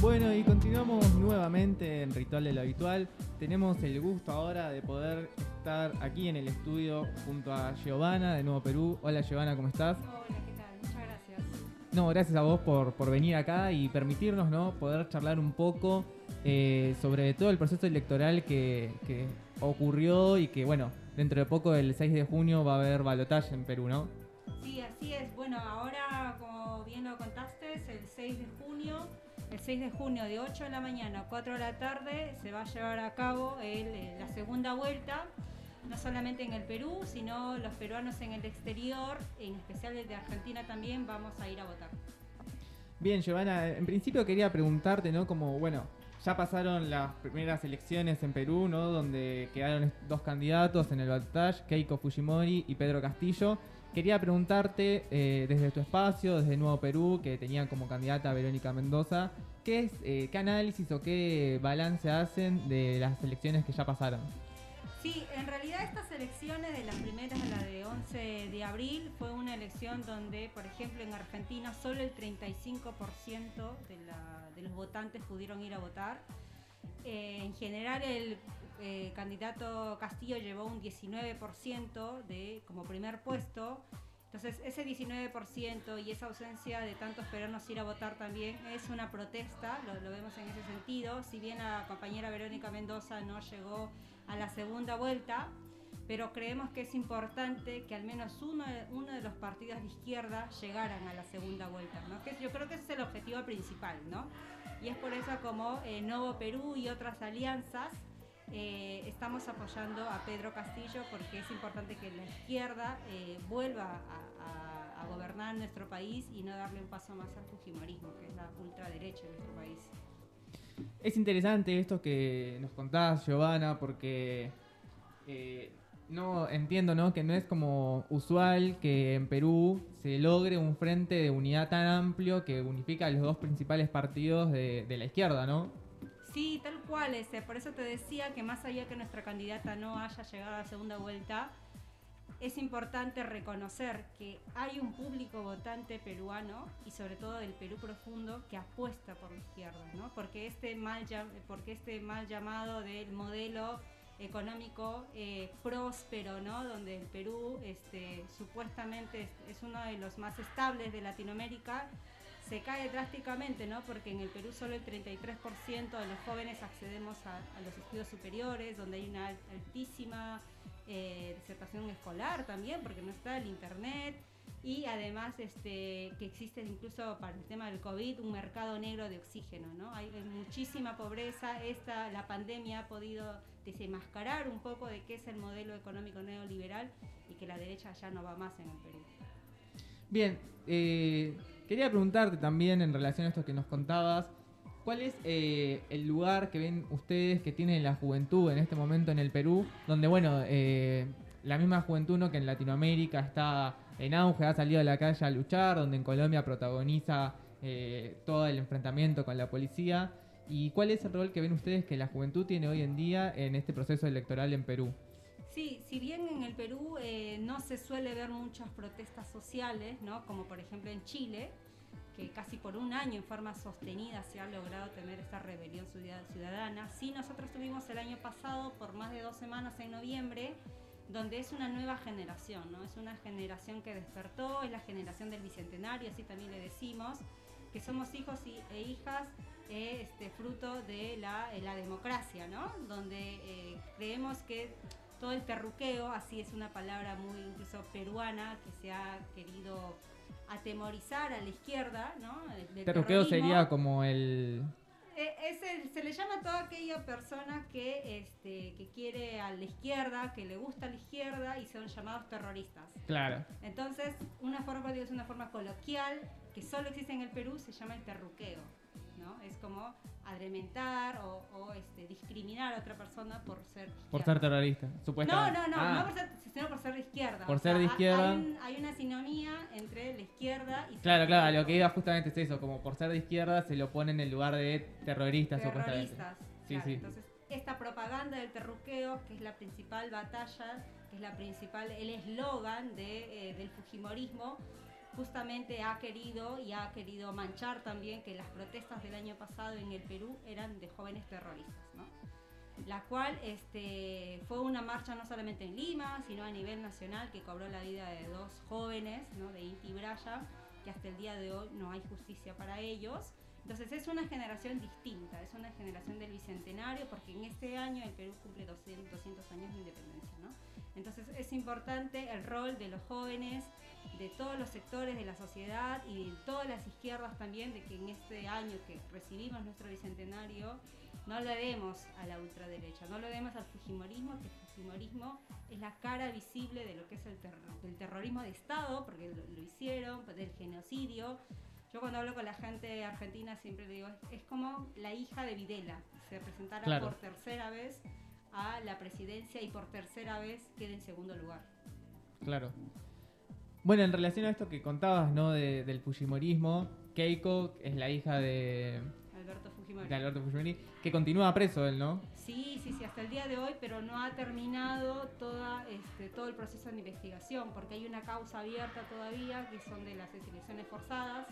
Bueno, y continuamos nuevamente en Ritual de lo Habitual. Tenemos el gusto ahora de poder estar aquí en el estudio junto a Giovanna de Nuevo Perú. Hola Giovanna, ¿cómo estás? Hola, ¿qué tal? Muchas gracias. No, gracias a vos por, por venir acá y permitirnos ¿no? poder charlar un poco eh, sobre todo el proceso electoral que, que ocurrió y que, bueno, dentro de poco, el 6 de junio, va a haber balotaje en Perú, ¿no? Sí, así es. Bueno, ahora, como bien lo contaste, es el 6 de junio. El 6 de junio de 8 de la mañana a 4 de la tarde se va a llevar a cabo eh, la segunda vuelta, no solamente en el Perú, sino los peruanos en el exterior, en especial desde Argentina también, vamos a ir a votar. Bien, Giovanna, en principio quería preguntarte, ¿no? Como, bueno, ya pasaron las primeras elecciones en Perú, ¿no? Donde quedaron dos candidatos en el balotaje, Keiko Fujimori y Pedro Castillo. Quería preguntarte, eh, desde tu espacio, desde Nuevo Perú, que tenían como candidata a Verónica Mendoza, ¿qué, es, eh, ¿qué análisis o qué balance hacen de las elecciones que ya pasaron? Sí, en realidad estas elecciones de las primeras, la de 11 de abril, fue una elección donde, por ejemplo, en Argentina solo el 35% de, la, de los votantes pudieron ir a votar. Eh, en general el eh, candidato Castillo llevó un 19% de, como primer puesto. Entonces ese 19% y esa ausencia de tantos peruanos ir a votar también es una protesta, lo, vemos en ese sentido. Si bien la compañera Verónica Mendoza no llegó a la segunda vuelta, pero creemos que es importante que al menos uno uno de los partidos de izquierda llegaran a la segunda vuelta, ¿no? que yo creo que ese es el objetivo principal. ¿no? Y es por eso como eh, Nuevo Perú y otras alianzas eh, estamos apoyando a Pedro Castillo porque es importante que la izquierda eh, vuelva a, gobernar nuestro país y no darle un paso más al fujimorismo, que es la ultraderecha de nuestro país. Es interesante esto que nos contás, Giovanna, porque no entiendo ¿no? que no es como usual que en Perú se logre un frente de unidad tan amplio que unifica a los dos principales partidos de, la izquierda, ¿no? Sí, tal cual, ese. por eso te decía que más allá que nuestra candidata no haya llegado a la segunda vuelta, es importante reconocer que hay un público votante peruano y sobre todo del Perú profundo que apuesta por la izquierda, ¿no? Porque este mal, porque este mal llamado del modelo económico eh, próspero, ¿no? Donde el Perú este, supuestamente es, uno de los más estables de Latinoamérica, se cae drásticamente, ¿no? Porque en el Perú solo el 33% de los jóvenes accedemos a, a, los estudios superiores, donde hay una altísima eh, disertación escolar también, porque no está el internet. Y además este, que existe incluso para el tema del COVID un mercado negro de oxígeno, ¿no? Hay muchísima pobreza, esta, la pandemia ha podido desenmascarar un poco de qué es el modelo económico neoliberal y que la derecha ya no va más en el Perú. Bien, eh, quería preguntarte también en relación a esto que nos contabas, ¿cuál es eh, el lugar que ven ustedes que tiene la juventud en este momento en el Perú? Donde, bueno, eh, la misma juventud ¿no? que en Latinoamérica está en auge, ha salido a la calle a luchar, donde en Colombia protagoniza eh, todo el enfrentamiento con la policía. ¿Y cuál es el rol que ven ustedes que la juventud tiene hoy en día en este proceso electoral en Perú? Sí, si bien en el Perú eh, no se suele ver muchas protestas sociales, ¿no? como por ejemplo en Chile, que casi por un año en forma sostenida se ha logrado tener esta rebelión ciudadana, sí nosotros tuvimos el año pasado por más de dos semanas en noviembre, donde es una nueva generación, ¿no? es una generación que despertó, es la generación del Bicentenario, así también le decimos, que somos hijos y, e hijas eh, este, fruto de la, la democracia, ¿no? donde eh, creemos que todo el terruqueo, así es una palabra muy incluso peruana que se ha querido atemorizar a la izquierda, ¿no? Del terruqueo sería como el es el, se le llama a toda aquella persona que, este, que quiere a la izquierda, que le gusta a la izquierda y son llamados terroristas. Claro. Entonces, una forma, digo, es una forma coloquial que solo existe en el Perú, se llama el terruqueo. ¿No? Es como adrementar o, o este, discriminar a otra persona por ser izquierda. Por ser terrorista, supuestamente. No, no, no, ah. no por ser, sino por ser de izquierda. Por o ser sea, de izquierda. Hay, un, hay, una sinonía entre la izquierda y Claro, claro, lo que iba justamente es eso, como por ser de izquierda se lo pone en el lugar de terroristas, terroristas Sí, claro. sí. Entonces, esta propaganda del terruqueo, que es la principal batalla, que es la principal, el eslogan de, eh, del Fujimorismo, justamente ha querido y ha querido manchar también que las protestas del año pasado en el Perú eran de jóvenes terroristas, ¿no? la cual este, fue una marcha no solamente en Lima, sino a nivel nacional que cobró la vida de dos jóvenes, ¿no? de Inti Braya, que hasta el día de hoy no hay justicia para ellos. Entonces es una generación distinta, es una generación del bicentenario, porque en este año el Perú cumple 200, 200 años de independencia. ¿no? Entonces es importante el rol de los jóvenes, de todos los sectores de la sociedad y de todas las izquierdas también, de que en este año que recibimos nuestro bicentenario, no le demos a la ultraderecha, no le demos al fujimorismo, que el fujimorismo es la cara visible de lo que es el del terrorismo de Estado, porque lo, hicieron, del genocidio. Yo cuando hablo con la gente argentina siempre le digo, es, como la hija de Videla, se presentara por tercera vez a la presidencia y por tercera vez quede en segundo lugar. Claro. Bueno, en relación a esto que contabas, ¿no? del fujimorismo, Keiko es la hija de Alberto Fujimori. De Alberto Fujimori, que continúa preso él, ¿no? Sí, sí, sí, hasta el día de hoy, pero no ha terminado toda, este, todo el proceso de investigación, porque hay una causa abierta todavía, que son de las estilizaciones forzadas,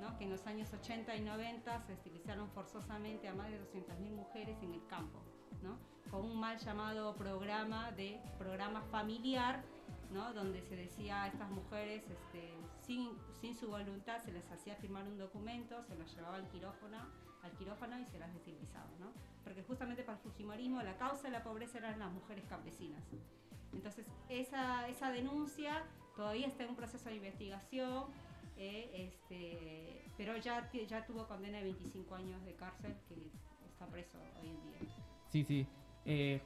¿no? que en los años 80 y 90 se estilizaron forzosamente a más de 200.000 mujeres en el campo, ¿no? con un mal llamado programa de programa familiar, ¿no? donde se decía a estas mujeres, este, sin, sin su voluntad, se les hacía firmar un documento, se los llevaba al quirófano al quirófano y se las desinvitaba, ¿no? Porque justamente para el Fujimorismo la causa de la pobreza eran las mujeres campesinas. Entonces, esa, esa denuncia todavía está en un proceso de investigación, eh, este, pero ya, ya tuvo condena de 25 años de cárcel, que está preso hoy en día. Sí, sí. Eh,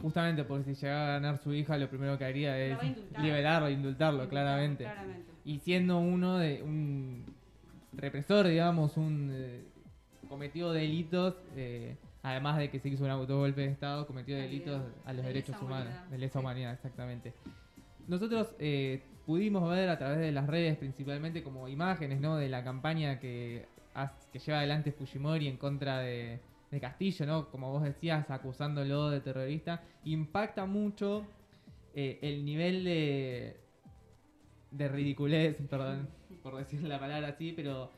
justamente porque si llegara a ganar su hija, lo primero que haría es liberarlo, indultarlo, claramente. claramente. Y siendo uno de un represor, digamos, un eh, cometió delitos, eh, además de que se hizo un autogolpe de Estado, cometió delitos a los derechos humanos, de lesa humanidad, exactamente. Nosotros eh, pudimos ver a través de las redes, principalmente como imágenes ¿no? de la campaña que, que lleva adelante Fujimori en contra de, Castillo, ¿no? como vos decías, acusándolo de terrorista. Impacta mucho eh, el nivel de, de ridiculez, perdón por decir la palabra así, pero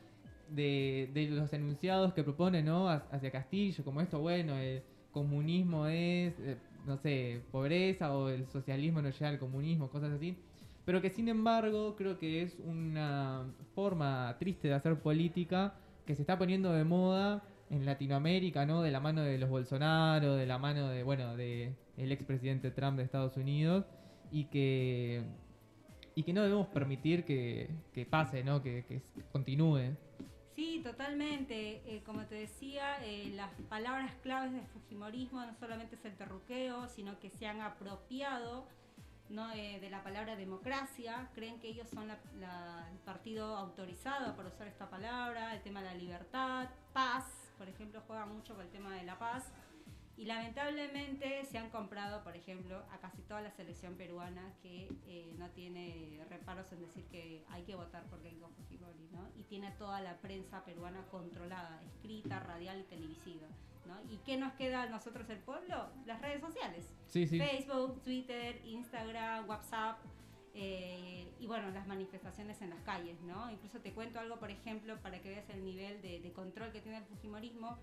de, los enunciados que propone ¿no? hacia Castillo, como esto, bueno, el comunismo es, eh, no sé, pobreza o el socialismo no llega al comunismo, cosas así. Pero que sin embargo creo que es una forma triste de hacer política que se está poniendo de moda en Latinoamérica, ¿no? De la mano de los Bolsonaro, de la mano de, bueno, de el expresidente Trump de Estados Unidos y que y que no debemos permitir que, pase, ¿no? Que, que continúe. Sí, totalmente. Eh, como te decía, eh, las palabras claves del Fujimorismo no solamente es el terruqueo, sino que se han apropiado eh, de la palabra democracia. Creen que ellos son el partido autorizado para usar esta palabra, el tema de la libertad, paz, por ejemplo, juega mucho con el tema de la paz. Y lamentablemente se han comprado, por ejemplo, a casi toda la selección peruana que eh, no tiene reparos en decir que hay que votar por Keiko Fujimori, ¿no? Y tiene toda la prensa peruana controlada, escrita, radial y televisiva, ¿no? ¿Y qué nos queda a nosotros el pueblo? Las redes sociales. Facebook, Twitter, Instagram, WhatsApp. Eh, y bueno, las manifestaciones en las calles, ¿no? Incluso te cuento algo, por ejemplo, para que veas el nivel de, de control que tiene el Fujimorismo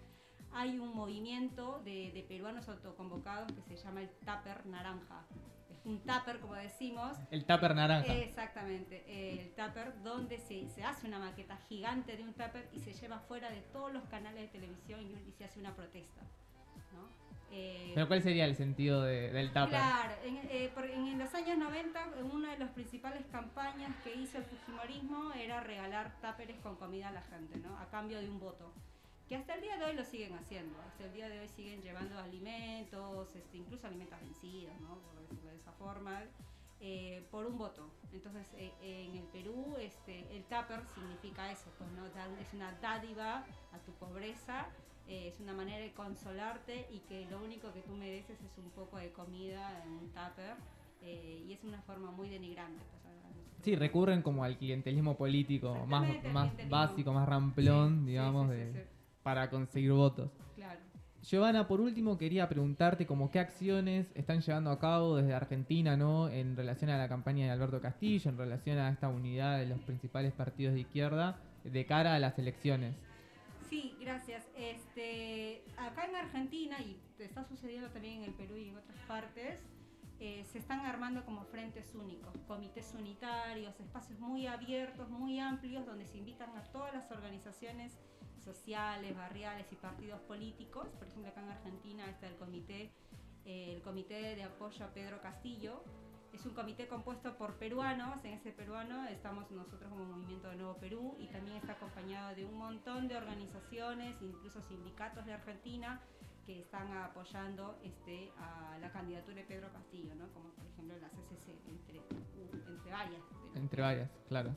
hay un movimiento de, peruanos autoconvocados que se llama el Tupper Naranja. Un tupper, como decimos. El tupper naranja. Exactamente, el tupper, donde se, se, hace una maqueta gigante de un tupper y se lleva fuera de todos los canales de televisión y, se hace una protesta. ¿no? Eh, ¿Pero cuál sería el sentido del tupper? Claro, en, eh, en, los años 90, una de las principales campañas que hizo el Fujimorismo era regalar tuppers con comida a la gente, ¿no? A cambio de un voto que hasta de hoy lo siguen haciendo, hasta el día de hoy siguen llevando alimentos, este, incluso alimentos vencidos, ¿no? por decirlo de esa forma, eh, por un voto. Entonces, eh, en el Perú, este, el tupper significa eso, pues, ¿no? es una dádiva a tu pobreza, eh, es una manera de consolarte y que lo único que tú mereces es un poco de comida en un tupper. y es una forma muy denigrante. Pues, sí, recurren como al clientelismo político más, más básico, más ramplón, digamos, de para conseguir votos. Claro. Giovanna, por último quería preguntarte como qué acciones están llevando a cabo desde Argentina, ¿no? En relación a la campaña de Alberto Castillo, en relación a esta unidad de los principales partidos de izquierda de cara a las elecciones. Sí, gracias. Este, acá en Argentina, y está sucediendo también en el Perú y en otras partes, eh, se están armando como frentes únicos, comités unitarios, espacios muy abiertos, muy amplios, donde se invitan a todas las organizaciones sociales, barriales y partidos políticos. Por ejemplo, acá en Argentina está el comité, eh, el comité de apoyo a Pedro Castillo. Es un comité compuesto por peruanos. En ese peruano estamos nosotros como Movimiento de Nuevo Perú y también está acompañado de un montón de organizaciones, incluso sindicatos de Argentina, que están apoyando este, a la candidatura de Pedro Castillo, ¿no? como por ejemplo la CCC, entre, entre varias. Entre varias, claro.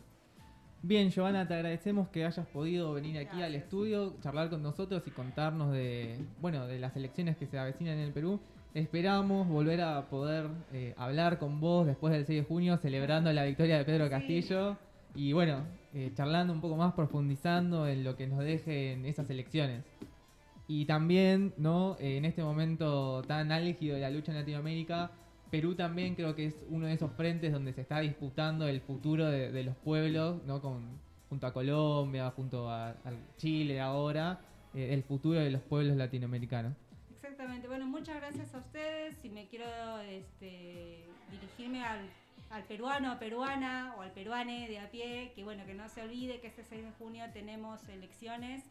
Bien, Giovanna, te agradecemos que hayas podido venir aquí al estudio, charlar con nosotros y contarnos de, bueno, de las elecciones que se avecinan en el Perú. Esperamos volver a poder eh, hablar con vos después del 6 de junio, celebrando la victoria de Pedro Castillo. Y bueno, eh, charlando un poco más, profundizando en lo que nos dejen esas elecciones. Y también, ¿no? en este momento tan álgido de la lucha en Latinoamérica, Perú también creo que es uno de esos frentes donde se está disputando el futuro de, los pueblos, ¿no? Con, junto a Colombia, junto a, Chile ahora, eh, el futuro de los pueblos latinoamericanos. Exactamente, bueno, muchas gracias a ustedes. Si me quiero este, dirigirme al, al peruano, peruana o al peruane de a pie, que bueno, que no se olvide que este 6 de junio tenemos elecciones.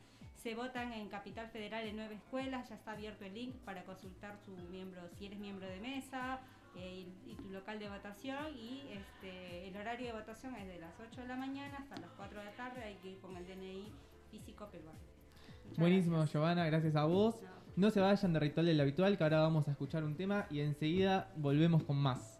Se votan en Capital Federal en nueve escuelas, ya está abierto el link para consultar su miembro, si eres miembro de mesa, eh, y, tu local de votación y este, el horario de votación es de las 8 de la mañana hasta las 4 de la tarde, hay que ir con el DNI físico peruano. Buenísimo, Giovanna, gracias a vos. No. se vayan de Ritual del Habitual, que ahora vamos a escuchar un tema y enseguida volvemos con más.